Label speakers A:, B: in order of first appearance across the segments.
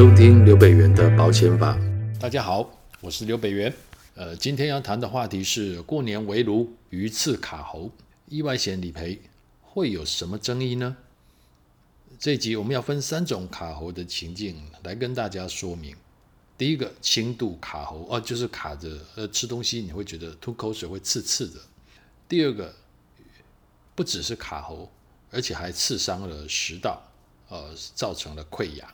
A: 收听刘北元的保险法。
B: 大家好，我是刘北元。呃，今天要谈的话题是过年围炉鱼刺卡喉，意外险理赔会有什么争议呢？这一集我们要分三种卡喉的情境来跟大家说明。第一个轻度卡喉哦，就是卡着呃吃东西你会觉得吐口水会刺刺的。第二个不只是卡喉，而且还刺伤了食道，呃，造成了溃疡。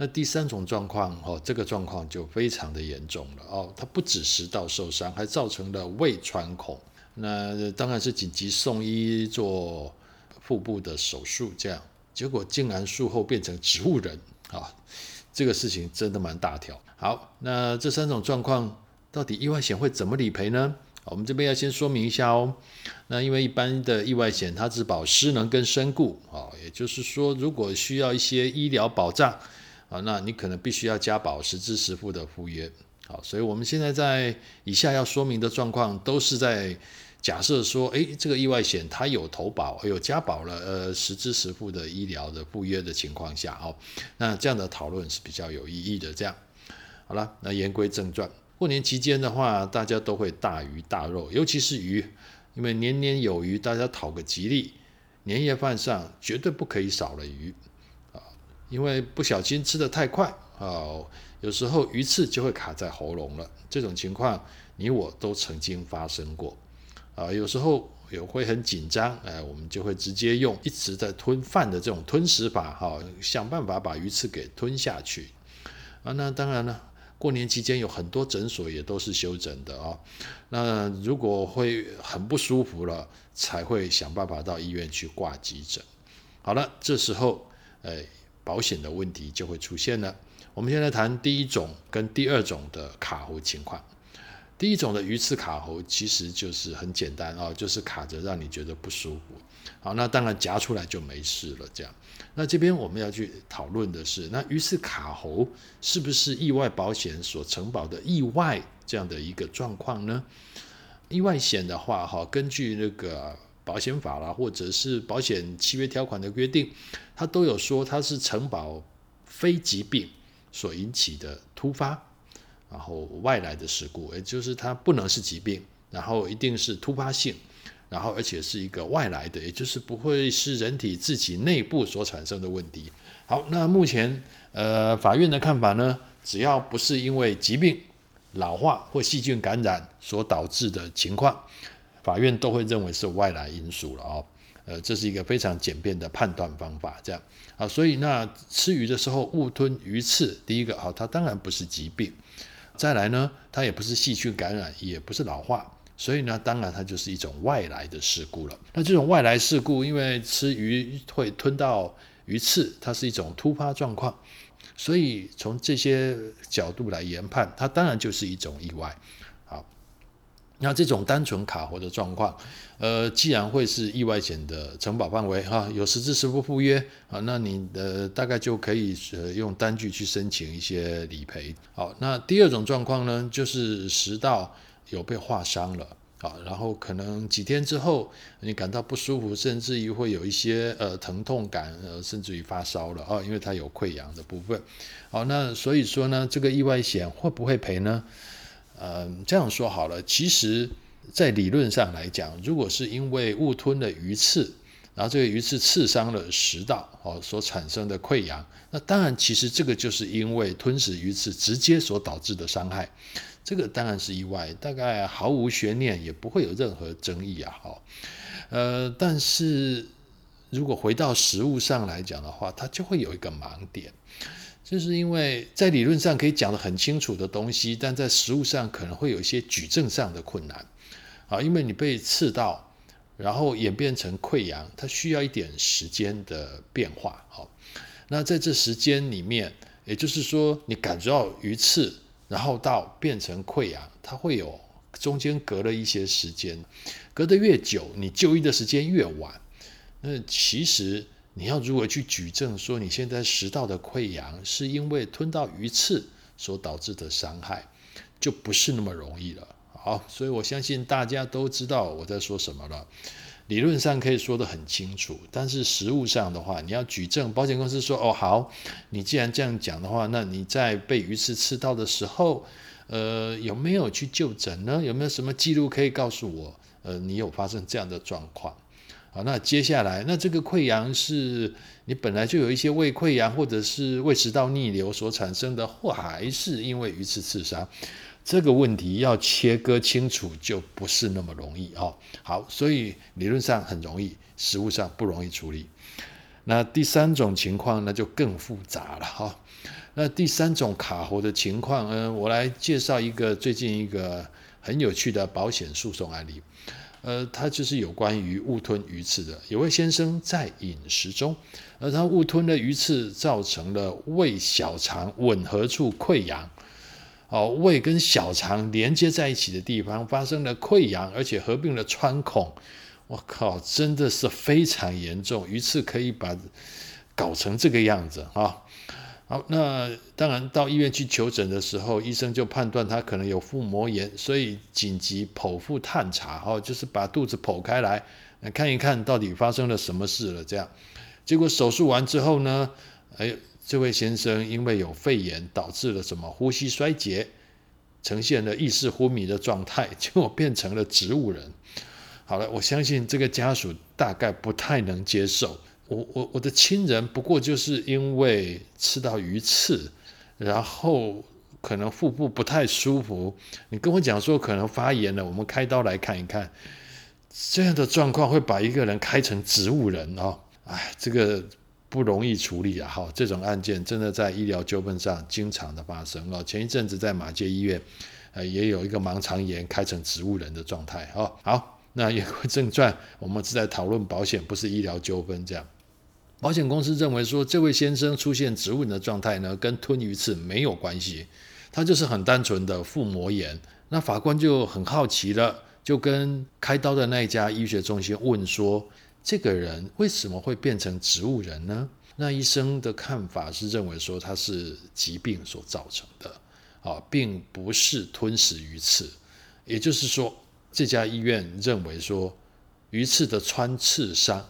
B: 那第三种状况哦，这个状况就非常的严重了哦，它不止食道受伤，还造成了胃穿孔。那当然是紧急送医做腹部的手术，这样结果竟然术后变成植物人啊！这个事情真的蛮大条。好，那这三种状况到底意外险会怎么理赔呢？我们这边要先说明一下哦。那因为一般的意外险它只保失能跟身故啊，也就是说，如果需要一些医疗保障啊，那你可能必须要加保实支实付的附约。好，所以我们现在在以下要说明的状况都是在。假设说，诶，这个意外险它有投保，有加保了，呃，实支实付的医疗的赴约的情况下，哦，那这样的讨论是比较有意义的。这样，好了，那言归正传，过年期间的话，大家都会大鱼大肉，尤其是鱼，因为年年有余，大家讨个吉利，年夜饭上绝对不可以少了鱼，因为不小心吃得太快啊，有时候鱼刺就会卡在喉咙了。这种情况，你我都曾经发生过。啊，有时候也会很紧张，哎，我们就会直接用一直在吞饭的这种吞食法，哈，想办法把鱼刺给吞下去。啊，那当然了，过年期间有很多诊所也都是休诊的啊。那如果会很不舒服了，才会想办法到医院去挂急诊。好了，这时候，哎，保险的问题就会出现了。我们现在谈第一种跟第二种的卡喉情况。第一种的鱼刺卡喉其实就是很简单啊，就是卡着让你觉得不舒服。好，那当然夹出来就没事了。这样，那这边我们要去讨论的是，那鱼刺卡喉是不是意外保险所承保的意外这样的一个状况呢？意外险的话，哈，根据那个保险法啦，或者是保险契约条款的约定，它都有说它是承保非疾病所引起的突发。然后外来的事故，也就是它不能是疾病，然后一定是突发性，然后而且是一个外来的，也就是不会是人体自己内部所产生的问题。好，那目前呃法院的看法呢，只要不是因为疾病、老化或细菌感染所导致的情况，法院都会认为是外来因素了哦。呃，这是一个非常简便的判断方法，这样啊，所以那吃鱼的时候误吞鱼刺，第一个啊，它当然不是疾病。再来呢，它也不是细菌感染，也不是老化，所以呢，当然它就是一种外来的事故了。那这种外来事故，因为吃鱼会吞到鱼刺，它是一种突发状况，所以从这些角度来研判，它当然就是一种意外。那这种单纯卡活的状况，呃，既然会是意外险的承保范围哈，有实质实付赴约啊，那你呃大概就可以呃用单据去申请一些理赔。好，那第二种状况呢，就是食道有被划伤了啊，然后可能几天之后你感到不舒服，甚至于会有一些呃疼痛感，呃，甚至于发烧了啊，因为它有溃疡的部分。好，那所以说呢，这个意外险会不会赔呢？嗯，这样说好了，其实，在理论上来讲，如果是因为误吞了鱼刺，然后这个鱼刺刺伤了食道，哦，所产生的溃疡，那当然，其实这个就是因为吞食鱼刺直接所导致的伤害，这个当然是意外，大概毫无悬念，也不会有任何争议啊，好，呃，但是如果回到食物上来讲的话，它就会有一个盲点。就是因为在理论上可以讲得很清楚的东西，但在实物上可能会有一些举证上的困难啊，因为你被刺到，然后演变成溃疡，它需要一点时间的变化。好，那在这时间里面，也就是说你感觉到鱼刺，然后到变成溃疡，它会有中间隔了一些时间，隔得越久，你就医的时间越晚。那其实。你要如何去举证说你现在食道的溃疡是因为吞到鱼刺所导致的伤害，就不是那么容易了。好，所以我相信大家都知道我在说什么了。理论上可以说得很清楚，但是实务上的话，你要举证，保险公司说哦好，你既然这样讲的话，那你在被鱼刺刺到的时候，呃，有没有去就诊呢？有没有什么记录可以告诉我？呃，你有发生这样的状况？好，那接下来，那这个溃疡是你本来就有一些胃溃疡，或者是胃食道逆流所产生的，或还是因为鱼刺刺伤？这个问题要切割清楚就不是那么容易哦。好，所以理论上很容易，实务上不容易处理。那第三种情况那就更复杂了哈、那第三种卡喉的情况，嗯、我来介绍一个最近一个很有趣的保险诉讼案例。呃，它就是有关于误吞鱼刺的。有位先生在饮食中，而他误吞了鱼刺，造成了胃小肠吻合处溃疡。哦，胃跟小肠连接在一起的地方发生了溃疡，而且合并了穿孔。我靠，真的是非常严重，鱼刺可以把搞成这个样子啊！好，那当然到医院去求诊的时候，医生就判断他可能有腹膜炎，所以紧急剖腹探查，哦，就是把肚子剖开来，看一看到底发生了什么事了。这样，结果手术完之后呢，哎。这位先生因为有肺炎，导致了什么呼吸衰竭，呈现了意识昏迷的状态，结果变成了植物人。好了，我相信这个家属大概不太能接受。我我我的亲人不过就是因为吃到鱼刺，然后可能腹部不太舒服，你跟我讲说可能发炎了，我们开刀来看一看。这样的状况会把一个人开成植物人哦？哎，这个。不容易处理啊！哈，这种案件真的在医疗纠纷上经常的发生哦。前一阵子在马街医院，呃，也有一个盲肠炎开成植物人的状态哦。好，那言归正传，我们是在讨论保险，不是医疗纠纷。这样，保险公司认为说，这位先生出现植物人的状态呢，跟吞鱼刺没有关系，他就是很单纯的腹膜炎。那法官就很好奇了，就跟开刀的那一家医学中心问说。这个人为什么会变成植物人呢？那医生的看法是认为说他是疾病所造成的，啊，并不是吞食鱼刺。也就是说，这家医院认为说鱼刺的穿刺伤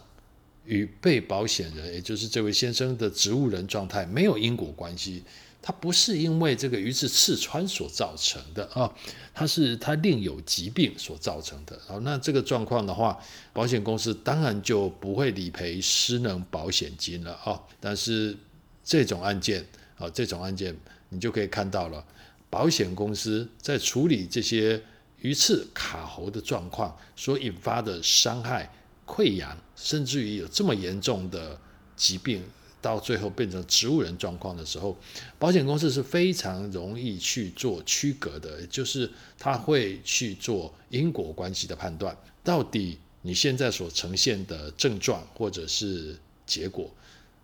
B: 与被保险人，也就是这位先生的植物人状态没有因果关系。它不是因为这个鱼刺刺穿所造成的啊，它是它另有疾病所造成的。好，那这个状况的话，保险公司当然就不会理赔失能保险金了啊。但是这种案件啊，这种案件你就可以看到了，保险公司在处理这些鱼刺卡喉的状况所引发的伤害、溃疡，甚至于有这么严重的疾病。到最后变成植物人状况的时候，保险公司是非常容易去做区隔的，就是他会去做因果关系的判断，到底你现在所呈现的症状或者是结果，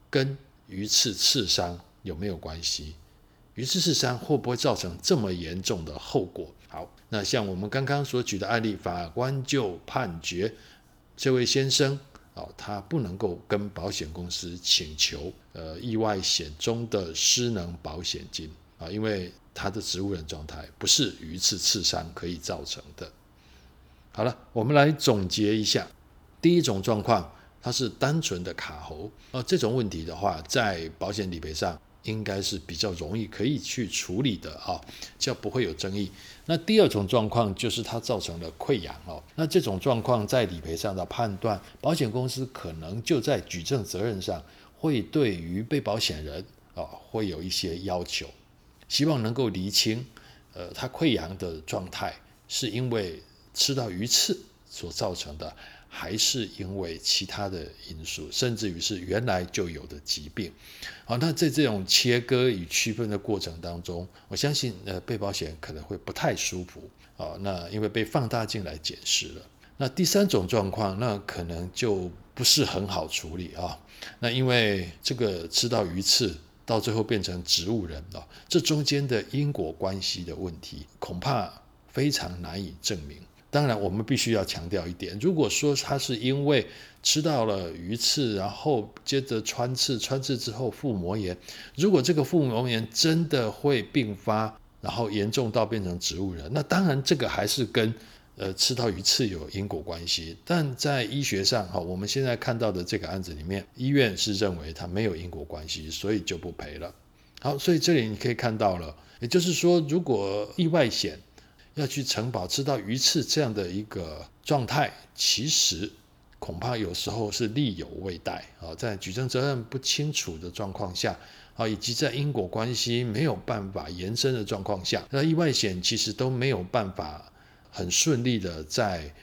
B: 跟鱼刺刺伤有没有关系？鱼刺刺伤会不会造成这么严重的后果？好，那像我们刚刚所举的案例，法官就判决这位先生。哦，他不能够跟保险公司请求呃意外险中的失能保险金啊，因为他的植物人状态不是鱼刺刺伤可以造成的。好了，我们来总结一下，第一种状况，它是单纯的卡喉，呃，这种问题的话，在保险理赔上。应该是比较容易可以去处理的啊，就不会有争议。那第二种状况就是它造成了溃疡哦，那这种状况在理赔上的判断，保险公司可能就在举证责任上会对于被保险人啊会有一些要求，希望能够厘清，呃，它溃疡的状态是因为吃到鱼刺所造成的。还是因为其他的因素，甚至于是原来就有的疾病。好，那在这种切割与区分的过程当中，我相信呃被保险可能会不太舒服啊。那因为被放大镜来检视了。那第三种状况，那可能就不是很好处理啊。那因为这个吃到鱼刺，到最后变成植物人了，这中间的因果关系的问题，恐怕非常难以证明。当然，我们必须要强调一点：如果说他是因为吃到了鱼刺，然后接着穿刺，穿刺之后腹膜炎，如果这个腹膜炎真的会并发，然后严重到变成植物人，那当然这个还是跟呃，吃到鱼刺有因果关系，但在医学上，哈，我们现在看到的这个案子里面，医院是认为它没有因果关系，所以就不赔了。好，所以这里你可以看到了，也就是说，如果意外险要去城堡吃到鱼翅这样的一个状态，其实恐怕有时候是力有未逮啊，在举证责任不清楚的状况下，啊，以及在因果关系没有办法延伸的状况下，那意外险其实都没有办法。很顺利的在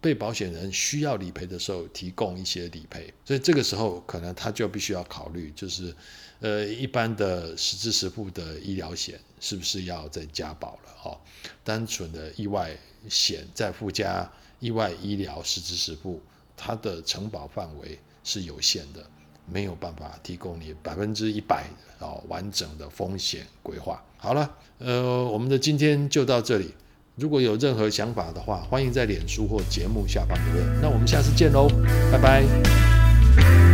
B: 被保险人需要理赔的时候提供一些理赔，所以这个时候可能他就必须要考虑，就是呃一般的实支实付的医疗险是不是要再加保了哦？单纯的意外险再附加意外医疗实支实付，它的承保范围是有限的，没有办法提供你百分之一百哦完整的风险规划。好了，呃，我们的今天就到这里。如果有任何想法的话，欢迎在脸书或节目下方留言。那我们下次见喽，拜拜。